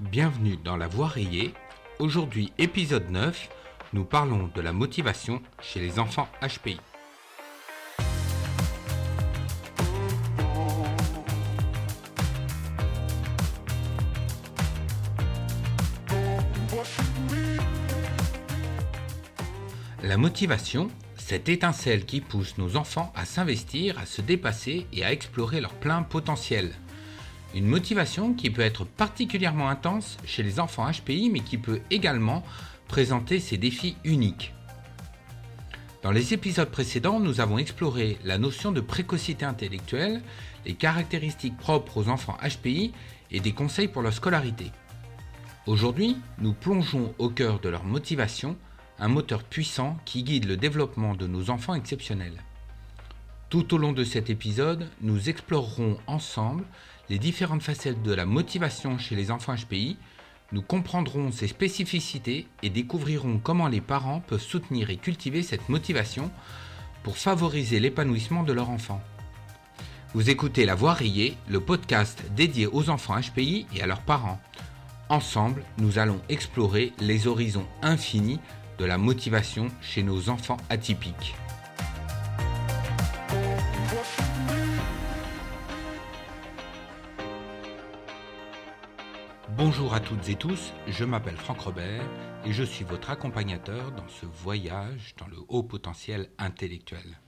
Bienvenue dans La Voix rayée. Aujourd'hui, épisode 9, nous parlons de la motivation chez les enfants HPI. La motivation, cette étincelle qui pousse nos enfants à s'investir, à se dépasser et à explorer leur plein potentiel. Une motivation qui peut être particulièrement intense chez les enfants HPI mais qui peut également présenter ses défis uniques. Dans les épisodes précédents, nous avons exploré la notion de précocité intellectuelle, les caractéristiques propres aux enfants HPI et des conseils pour leur scolarité. Aujourd'hui, nous plongeons au cœur de leur motivation un moteur puissant qui guide le développement de nos enfants exceptionnels. Tout au long de cet épisode, nous explorerons ensemble les différentes facettes de la motivation chez les enfants HPI, nous comprendrons ses spécificités et découvrirons comment les parents peuvent soutenir et cultiver cette motivation pour favoriser l'épanouissement de leur enfant. Vous écoutez La Voix rayée, le podcast dédié aux enfants HPI et à leurs parents. Ensemble, nous allons explorer les horizons infinis de la motivation chez nos enfants atypiques. Bonjour à toutes et tous, je m'appelle Franck Robert et je suis votre accompagnateur dans ce voyage dans le haut potentiel intellectuel.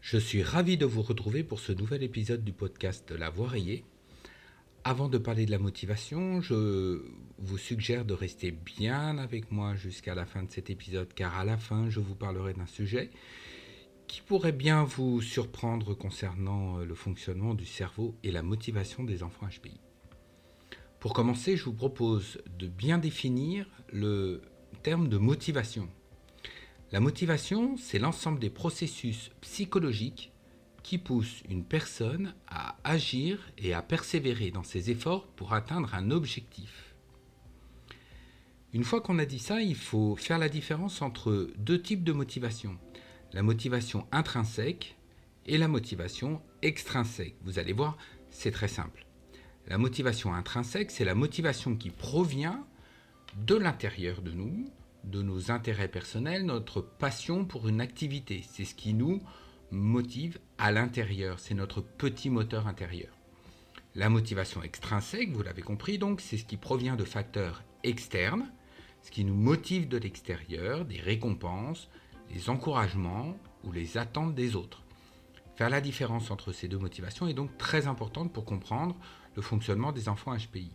Je suis ravi de vous retrouver pour ce nouvel épisode du podcast La rayée avant de parler de la motivation, je vous suggère de rester bien avec moi jusqu'à la fin de cet épisode, car à la fin, je vous parlerai d'un sujet qui pourrait bien vous surprendre concernant euh, le fonctionnement du cerveau et la motivation des enfants HPI. Pour commencer, je vous propose de bien définir le terme de motivation. La motivation, c'est l'ensemble des processus psychologiques qui pousse une personne à agir et à persévérer dans ses efforts pour atteindre un objectif. Une fois qu'on a dit ça, il faut faire la différence entre deux types de motivation. La motivation intrinsèque et la motivation extrinsèque. Vous allez voir, c'est très simple. La motivation intrinsèque, c'est la motivation qui provient de l'intérieur de nous, de nos intérêts personnels, notre passion pour une activité. C'est ce qui nous motive à l'intérieur, c'est notre petit moteur intérieur. La motivation extrinsèque, vous l'avez compris donc, c'est ce qui provient de facteurs externes, ce qui nous motive de l'extérieur, des récompenses, les encouragements ou les attentes des autres. Faire la différence entre ces deux motivations est donc très importante pour comprendre le fonctionnement des enfants HPI.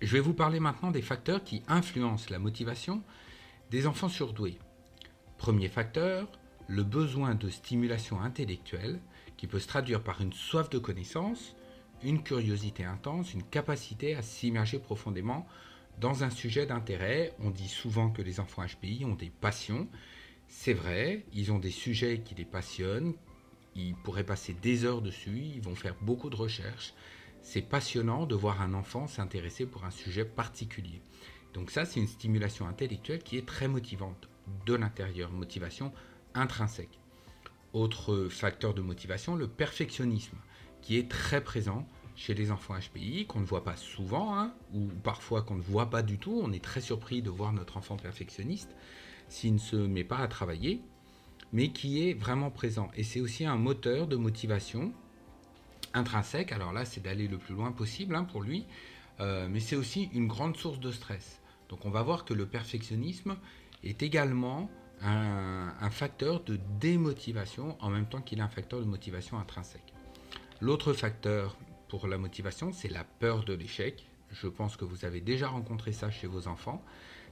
Je vais vous parler maintenant des facteurs qui influencent la motivation des enfants surdoués. Premier facteur, le besoin de stimulation intellectuelle qui peut se traduire par une soif de connaissance, une curiosité intense, une capacité à s'immerger profondément dans un sujet d'intérêt. On dit souvent que les enfants HPI ont des passions. C'est vrai, ils ont des sujets qui les passionnent, ils pourraient passer des heures dessus, ils vont faire beaucoup de recherches. C'est passionnant de voir un enfant s'intéresser pour un sujet particulier. Donc ça, c'est une stimulation intellectuelle qui est très motivante de l'intérieur, motivation intrinsèque. Autre facteur de motivation, le perfectionnisme, qui est très présent chez les enfants HPI, qu'on ne voit pas souvent, hein, ou parfois qu'on ne voit pas du tout. On est très surpris de voir notre enfant perfectionniste s'il ne se met pas à travailler, mais qui est vraiment présent. Et c'est aussi un moteur de motivation intrinsèque. Alors là, c'est d'aller le plus loin possible hein, pour lui, euh, mais c'est aussi une grande source de stress. Donc on va voir que le perfectionnisme est également un, facteur de démotivation en même temps qu'il est un facteur de motivation intrinsèque. L'autre facteur pour la motivation, c'est la peur de l'échec. Je pense que vous avez déjà rencontré ça chez vos enfants.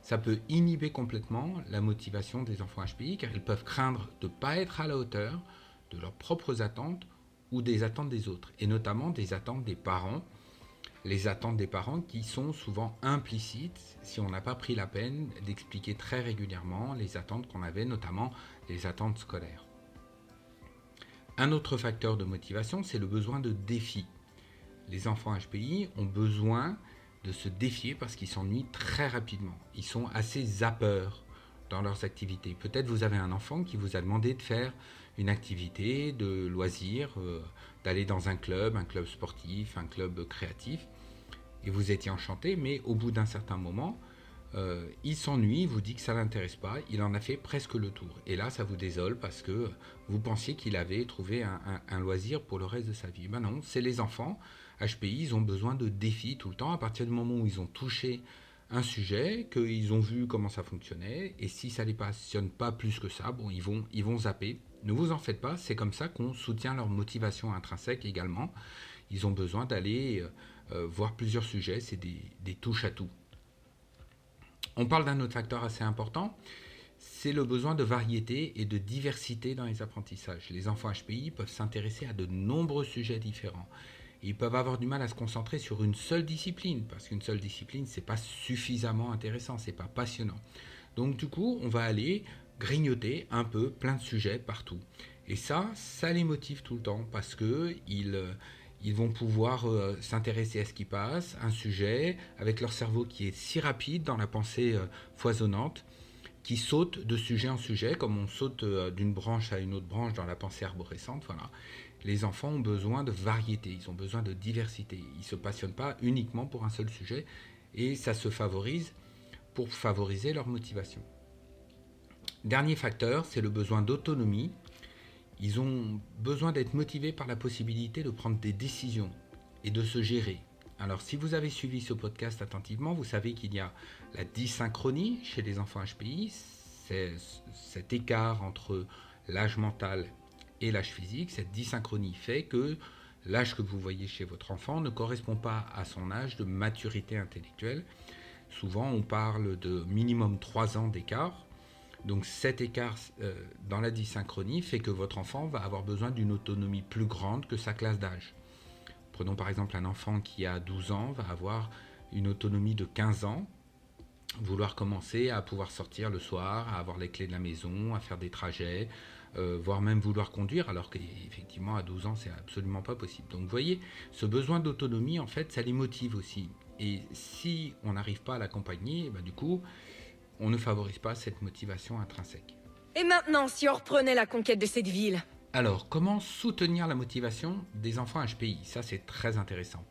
Ça peut inhiber complètement la motivation des enfants HPI car ils peuvent craindre de ne pas être à la hauteur de leurs propres attentes ou des attentes des autres, et notamment des attentes des parents les attentes des parents qui sont souvent implicites si on n'a pas pris la peine d'expliquer très régulièrement les attentes qu'on avait, notamment les attentes scolaires. Un autre facteur de motivation, c'est le besoin de défi. Les enfants HPI ont besoin de se défier parce qu'ils s'ennuient très rapidement. Ils sont assez zappeurs dans leurs activités. Peut-être vous avez un enfant qui vous a demandé de faire une activité de loisir, euh, d'aller dans un club, un club sportif, un club créatif, et vous étiez enchanté, mais au bout d'un certain moment, euh, il s'ennuie, vous dit que ça l'intéresse pas, il en a fait presque le tour. Et là, ça vous désole parce que vous pensiez qu'il avait trouvé un, loisir pour le reste de sa vie. Ben non, c'est les enfants. HPI, ils ont besoin de défis tout le temps. À partir du moment où ils ont touché un sujet, qu'ils ont vu comment ça fonctionnait, et si ça ne les passionne pas plus que ça, bon, ils vont, ils vont zapper. Ne vous en faites pas, c'est comme ça qu'on soutient leur motivation intrinsèque également. Ils ont besoin d'aller euh, euh, voir plusieurs sujets, c'est des, des touches à tout. On parle d'un autre facteur assez important, c'est le besoin de variété et de diversité dans les apprentissages. Les enfants HPI peuvent s'intéresser à de nombreux sujets différents. Ils peuvent avoir du mal à se concentrer sur une seule discipline, parce qu'une seule discipline, c'est pas suffisamment intéressant, c'est pas passionnant. Donc du coup, on va aller grignoter un peu plein de sujets partout. Et ça, ça les motive tout le temps, parce que ils, ils vont pouvoir euh, s'intéresser à ce qui passe, un sujet, avec leur cerveau qui est si rapide dans la pensée euh, foisonnante, qui saute de sujet en sujet, comme on saute euh, d'une branche à une autre branche dans la pensée arborescente. Voilà. Les enfants ont besoin de variété, ils ont besoin de diversité. Ils ne se passionnent pas uniquement pour un seul sujet, et ça se favorise pour favoriser leur motivation. Dernier facteur, c'est le besoin d'autonomie ils ont besoin d'être motivés par la possibilité de prendre des décisions et de se gérer. Alors si vous avez suivi ce podcast attentivement, vous savez qu'il y a la dysynchronie chez les enfants HPI, c'est cet écart entre l'âge mental et l'âge physique. Cette dysynchronie fait que l'âge que vous voyez chez votre enfant ne correspond pas à son âge de maturité intellectuelle. Souvent on parle de minimum 3 ans d'écart. Donc cet écart euh, dans la dysynchronie fait que votre enfant va avoir besoin d'une autonomie plus grande que sa classe d'âge. Prenons par exemple un enfant qui a 12 ans va avoir une autonomie de 15 ans, vouloir commencer à pouvoir sortir le soir, à avoir les clés de la maison, à faire des trajets, euh, voire même vouloir conduire, alors qu'effectivement à 12 ans c'est absolument pas possible. Donc vous voyez, ce besoin d'autonomie en fait ça les motive aussi. Et si on n'arrive pas à l'accompagner, bah, du coup on ne favorise pas cette motivation intrinsèque. Et maintenant, si on reprenait la conquête de cette ville? Alors, comment soutenir la motivation des enfants HPI Ça, c'est très intéressant.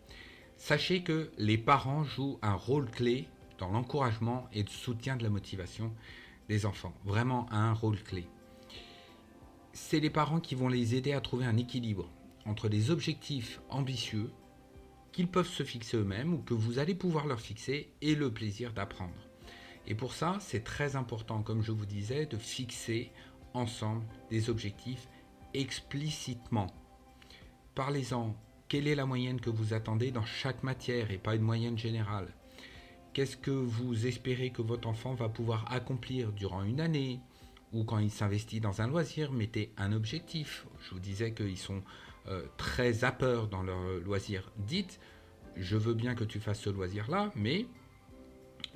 Sachez que les parents jouent un rôle clé dans l'encouragement et le soutien de la motivation des enfants. Vraiment un rôle clé. C'est les parents qui vont les aider à trouver un équilibre entre les objectifs ambitieux qu'ils peuvent se fixer eux-mêmes ou que vous allez pouvoir leur fixer et le plaisir d'apprendre. Et pour ça, c'est très important, comme je vous disais, de fixer ensemble des objectifs explicitement. Parlez-en. Quelle est la moyenne que vous attendez dans chaque matière et pas une moyenne générale? Qu'est-ce que vous espérez que votre enfant va pouvoir accomplir durant une année? Ou quand il s'investit dans un loisir, mettez un objectif. Je vous disais qu'ils sont euh, très très dans leur loisir. Dites, je veux bien que tu fasses ce loisir-là, mais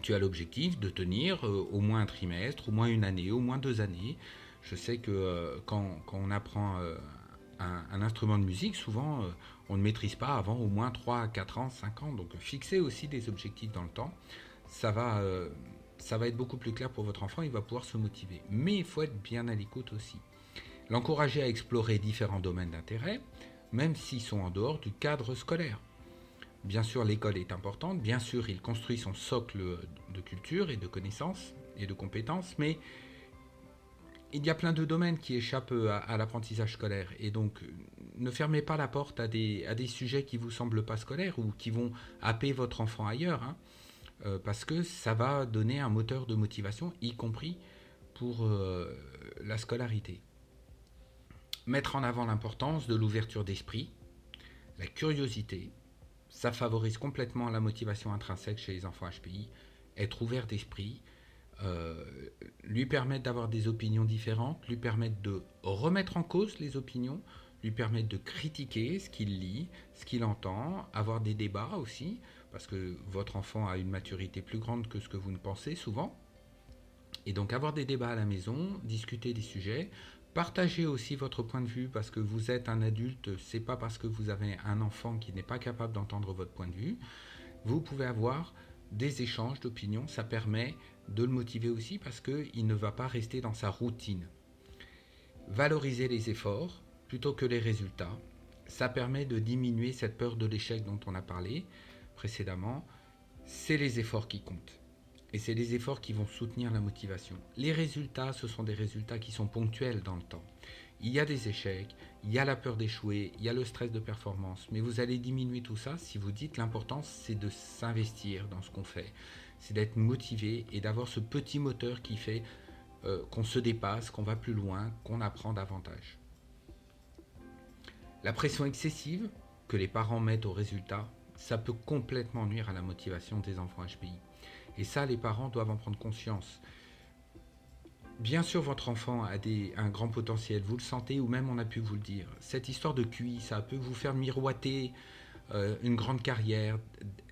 tu as l'objectif de tenir euh, au moins un trimestre, au moins une année, au moins deux années. Je sais que euh, quand, on apprend euh, un, instrument de musique, souvent on ne maîtrise pas avant au moins 3, 4 ans, 5 ans. Donc fixer aussi des objectifs dans le temps, ça va, ça va être beaucoup plus clair pour votre enfant, il va pouvoir se motiver. Mais il faut être bien à l'écoute aussi. L'encourager à explorer différents domaines d'intérêt, même s'ils sont en dehors du cadre scolaire. Bien sûr, l'école est importante, bien sûr, il construit son socle de culture et de connaissances et de compétences, mais il y a plein de domaines qui échappent à, l'apprentissage scolaire. Et donc, ne fermez pas la porte à des, sujets qui vous semblent pas scolaires ou qui vont happer votre enfant ailleurs, hein, euh, parce que ça va donner un moteur de motivation, y compris pour euh, la scolarité. Mettre en avant l'importance de l'ouverture d'esprit, la curiosité, ça favorise complètement la motivation intrinsèque chez les enfants HPI. Être ouvert d'esprit, euh, lui permettre d'avoir des opinions différentes, lui permettre de remettre en cause les opinions, lui permettre de critiquer ce qu'il lit, ce qu'il entend, avoir des débats aussi, parce que votre enfant a une maturité plus grande que ce que vous ne pensez souvent. Et donc avoir des débats à la maison, discuter des sujets, Partagez aussi votre point de vue parce que vous êtes un adulte, c'est pas parce que vous avez un enfant qui n'est pas capable d'entendre votre point de vue. Vous pouvez avoir des échanges d'opinions, ça permet de le motiver aussi parce qu'il ne va pas rester dans sa routine. Valoriser les efforts plutôt que les résultats. Ça permet de diminuer cette peur de l'échec dont on a parlé précédemment. C'est les efforts qui comptent. Et c'est les efforts qui vont soutenir la motivation. Les résultats, ce sont des résultats qui sont ponctuels dans le temps. Il y a des échecs, il y a la peur d'échouer, il y a le stress de performance, mais vous allez diminuer tout ça si vous dites l'important c'est de s'investir dans ce qu'on fait, c'est d'être motivé et d'avoir ce petit moteur qui fait euh, qu'on se dépasse, qu'on va plus loin, qu'on apprend davantage. La pression excessive que les parents mettent au résultat, ça peut complètement nuire à la motivation des enfants HPI. Et ça, les parents doivent en prendre conscience. Bien sûr, votre enfant a un grand potentiel, vous le sentez ou même on a pu vous le dire. Cette histoire de QI, ça peut vous faire miroiter euh, une grande carrière,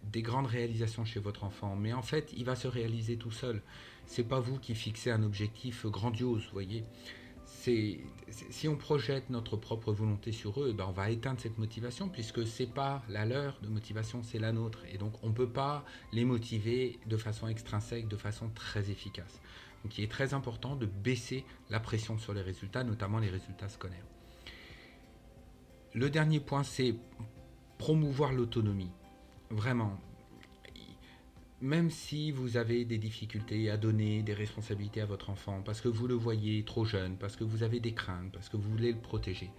des grandes réalisations chez votre enfant, mais en fait, il va se réaliser tout seul. C'est pas vous qui fixez un objectif grandiose, voyez. Si on projette notre propre volonté sur eux, ben on va éteindre cette motivation puisque c'est pas la leur de motivation, c'est la nôtre. Et donc on peut pas les motiver de façon extrinsèque, de façon très efficace. Donc il est très important de baisser la pression sur les résultats, notamment les résultats scolaires. Le dernier point, c'est promouvoir l'autonomie. Vraiment. Même si vous avez des difficultés à donner des responsabilités à votre enfant, parce que vous le voyez trop jeune, parce que vous avez des craintes, parce que vous voulez le protéger,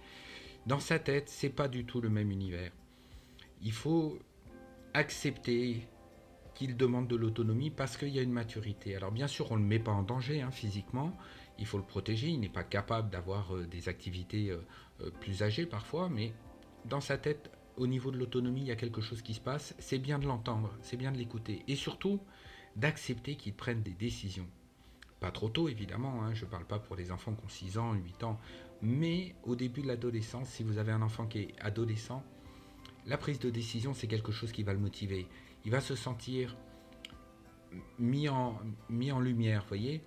dans sa tête, c'est pas du tout le même univers. Il faut accepter qu'il demande de l'autonomie parce qu'il y a une maturité. Alors bien sûr, on ne le met pas en danger hein, physiquement, il faut le protéger, il n'est pas capable d'avoir euh, des activités euh, euh, plus âgées parfois, mais dans sa tête, au niveau de l'autonomie, il y a quelque chose qui se passe, c'est bien de l'entendre, c'est bien de l'écouter, et surtout d'accepter qu'il prenne des décisions. Pas trop tôt, évidemment, hein, je ne parle pas pour les enfants qui ont 6 ans, 8 ans, mais au début de l'adolescence, si vous avez un enfant qui est adolescent, la prise de décision, c'est quelque chose qui va le motiver il va se sentir mis en, lumière, voyez.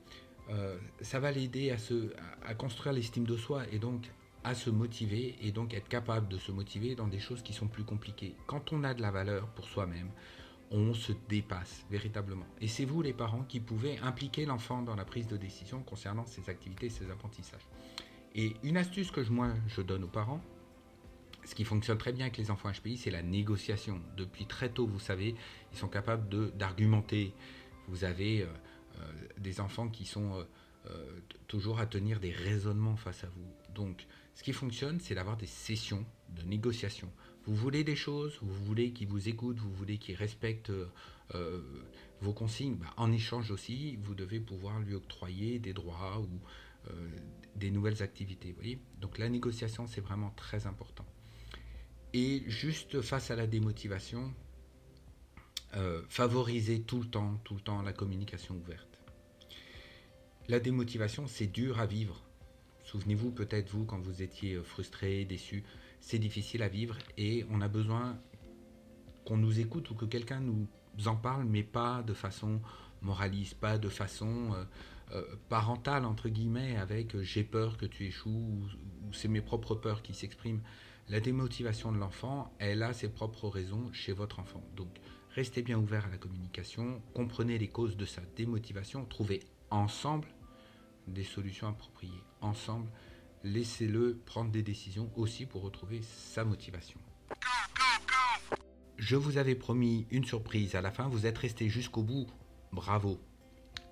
Euh, ça va l'aider à, à, construire l'estime de soi et donc à se motiver et donc être capable de se motiver dans des choses qui sont plus compliquées. Quand on a de la valeur pour soi-même, on se dépasse véritablement. Et c'est vous les parents qui pouvez impliquer l'enfant dans la prise de décision concernant ses activités, ses apprentissages. Et une astuce que moi je donne aux parents, ce qui fonctionne très bien avec les enfants HPI, c'est la négociation. Depuis très tôt, vous savez, ils sont capables d'argumenter. Vous avez euh, euh, des enfants qui sont euh, toujours à tenir des raisonnements face à vous. Donc, ce qui fonctionne, c'est d'avoir des sessions de négociation. Vous voulez des choses, vous voulez qu'ils vous écoutent, vous voulez qu'ils respectent vos consignes. Bah, en échange aussi, vous devez pouvoir lui octroyer des droits ou des nouvelles activités. Donc la négociation, c'est vraiment très important. Et juste face à la démotivation, euh, favoriser tout le temps, tout le temps la communication ouverte. La démotivation, c'est dur à vivre. Souvenez-vous peut-être vous quand vous étiez euh, frustré, déçu, c'est difficile à vivre et on a besoin qu'on nous écoute ou que quelqu'un nous en parle, mais pas de façon moraliste, pas de façon euh, parentale entre guillemets, avec j'ai peur que tu échoues ou c'est mes propres peurs qui s'expriment. La démotivation de l'enfant, elle a ses propres raisons chez votre enfant. Donc, restez bien ouvert à la communication, comprenez les causes de sa démotivation, trouvez ensemble des solutions appropriées. Ensemble, laissez-le prendre des décisions aussi pour retrouver sa motivation. Je vous avais promis une surprise à la fin, vous êtes resté jusqu'au bout. Bravo.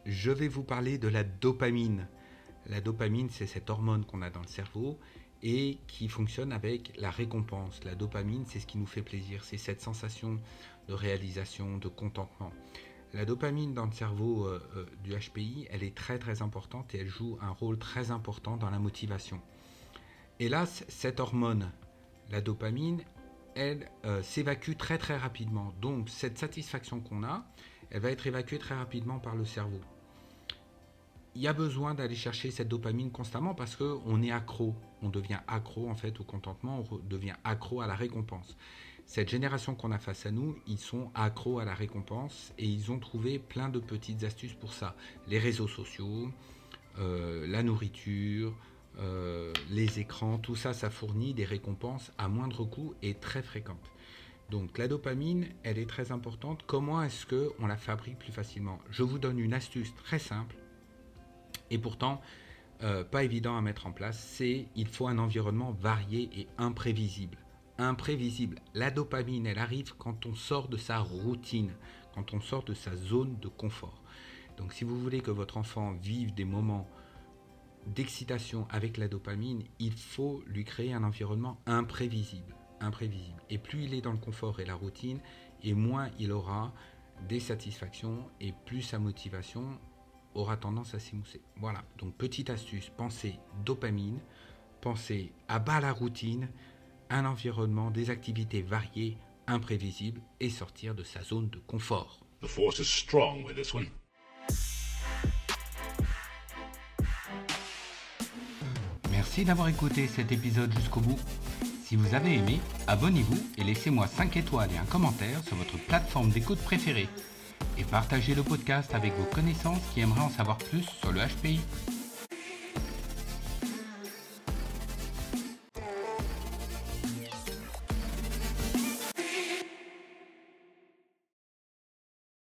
Je vais vous parler de la dopamine. La dopamine, c'est cette hormone qu'on a dans le cerveau et qui fonctionne avec la récompense. La dopamine, c'est ce qui nous fait plaisir, c'est cette sensation de réalisation, de contentement. La dopamine dans le cerveau euh, euh, du HPI, elle est très très importante et elle joue un rôle très important dans la motivation. Hélas, cette hormone, la dopamine, elle euh, s'évacue très très rapidement. Donc cette satisfaction qu'on a, elle va être évacuée très rapidement par le cerveau il y a besoin d'aller chercher cette dopamine constamment parce qu'on est accro. On devient accro en fait au contentement, on devient accro à la récompense. Cette génération qu'on a face à nous, ils sont accros à la récompense et ils ont trouvé plein de petites astuces pour ça. Les réseaux sociaux, euh, la nourriture, euh, les écrans, tout ça, ça fournit des récompenses à moindre coût et très fréquentes. Donc la dopamine, elle est très importante. Comment est-ce qu'on on la fabrique plus facilement? Je vous donne une astuce très simple et pourtant, euh, pas évident à mettre en place, c'est il faut un environnement varié et imprévisible. Imprévisible. La dopamine, elle arrive quand on sort de sa routine, quand on sort de sa zone de confort. Donc si vous voulez que votre enfant vive des moments d'excitation avec la dopamine, il faut lui créer un environnement imprévisible, imprévisible. Et plus il est dans le confort et la routine, et moins il aura des satisfactions et plus sa motivation aura tendance à s'émousser. Voilà, donc petite astuce, pensez dopamine, pensez à bas la routine, un environnement, des activités variées, imprévisibles et sortir de sa zone de confort. The force is strong with this one. Merci d'avoir écouté cet épisode jusqu'au bout. Si vous avez aimé, abonnez-vous et laissez-moi 5 étoiles et un commentaire sur votre plateforme d'écoute préférée. Et partagez le podcast avec vos connaissances qui aimeraient en savoir plus sur le HPI.